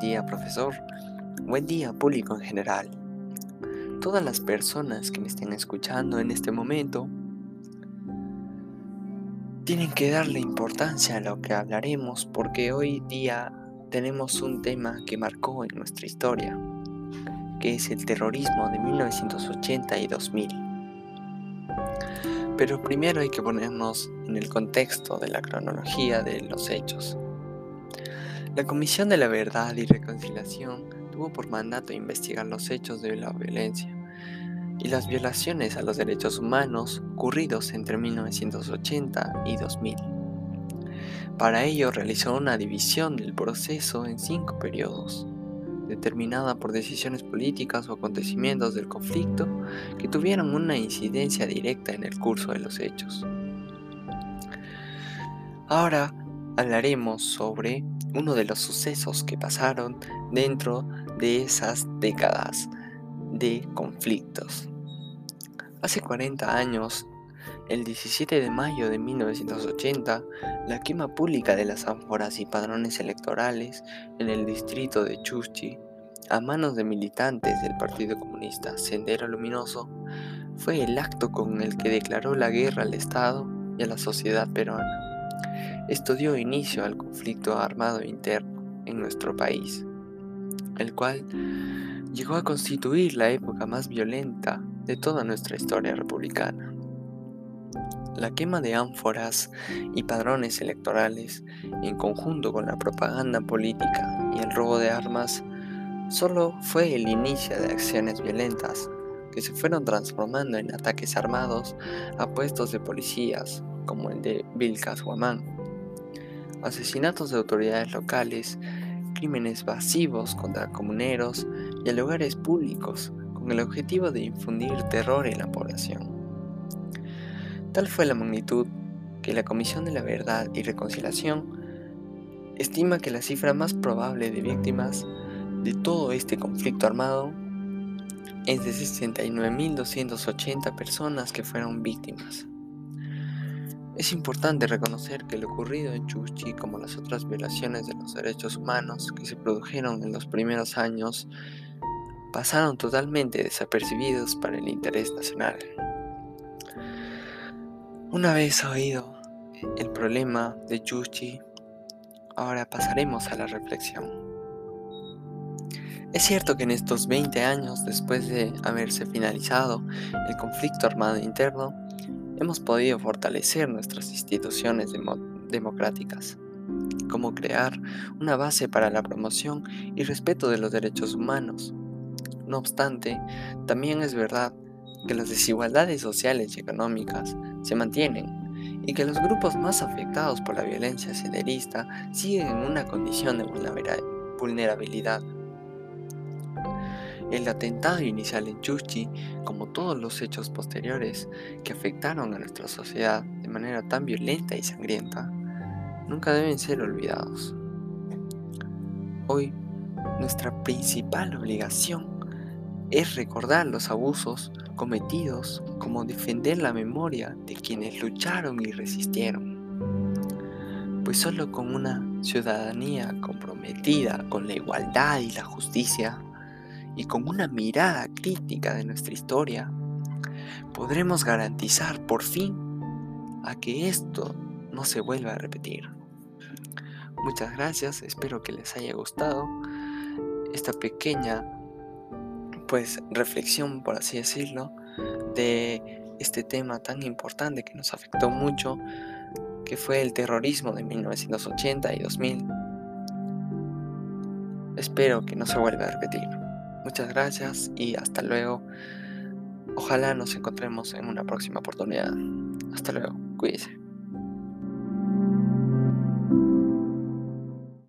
Día, profesor. Buen día, público en general. Todas las personas que me estén escuchando en este momento tienen que darle importancia a lo que hablaremos porque hoy día tenemos un tema que marcó en nuestra historia, que es el terrorismo de 1980 y 2000. Pero primero hay que ponernos en el contexto de la cronología de los hechos. La Comisión de la Verdad y Reconciliación tuvo por mandato investigar los hechos de la violencia y las violaciones a los derechos humanos ocurridos entre 1980 y 2000. Para ello realizó una división del proceso en cinco periodos, determinada por decisiones políticas o acontecimientos del conflicto que tuvieron una incidencia directa en el curso de los hechos. Ahora hablaremos sobre uno de los sucesos que pasaron dentro de esas décadas de conflictos. Hace 40 años, el 17 de mayo de 1980, la quema pública de las ánforas y padrones electorales en el distrito de Chuchi, a manos de militantes del Partido Comunista Sendero Luminoso, fue el acto con el que declaró la guerra al Estado y a la sociedad peruana. Esto dio inicio al conflicto armado interno en nuestro país, el cual llegó a constituir la época más violenta de toda nuestra historia republicana. La quema de ánforas y padrones electorales, en conjunto con la propaganda política y el robo de armas, solo fue el inicio de acciones violentas que se fueron transformando en ataques armados a puestos de policías, como el de Vilcas Guamán, asesinatos de autoridades locales, crímenes pasivos contra comuneros y a lugares públicos con el objetivo de infundir terror en la población. Tal fue la magnitud que la Comisión de la Verdad y Reconciliación estima que la cifra más probable de víctimas de todo este conflicto armado es de 69.280 personas que fueron víctimas. Es importante reconocer que lo ocurrido en Chuchi, como las otras violaciones de los derechos humanos que se produjeron en los primeros años, pasaron totalmente desapercibidos para el interés nacional. Una vez oído el problema de Chuchi, ahora pasaremos a la reflexión. Es cierto que en estos 20 años después de haberse finalizado el conflicto armado interno, hemos podido fortalecer nuestras instituciones democráticas, como crear una base para la promoción y respeto de los derechos humanos. No obstante, también es verdad que las desigualdades sociales y económicas se mantienen y que los grupos más afectados por la violencia sederista siguen en una condición de vulnerabilidad. El atentado inicial en Chuchi, como todos los hechos posteriores que afectaron a nuestra sociedad de manera tan violenta y sangrienta, nunca deben ser olvidados. Hoy, nuestra principal obligación es recordar los abusos cometidos como defender la memoria de quienes lucharon y resistieron. Pues solo con una ciudadanía comprometida con la igualdad y la justicia, y con una mirada crítica de nuestra historia, podremos garantizar por fin a que esto no se vuelva a repetir. Muchas gracias, espero que les haya gustado esta pequeña pues reflexión, por así decirlo, de este tema tan importante que nos afectó mucho, que fue el terrorismo de 1980 y 2000. Espero que no se vuelva a repetir. Muchas gracias y hasta luego. Ojalá nos encontremos en una próxima oportunidad. Hasta luego. Cuídense.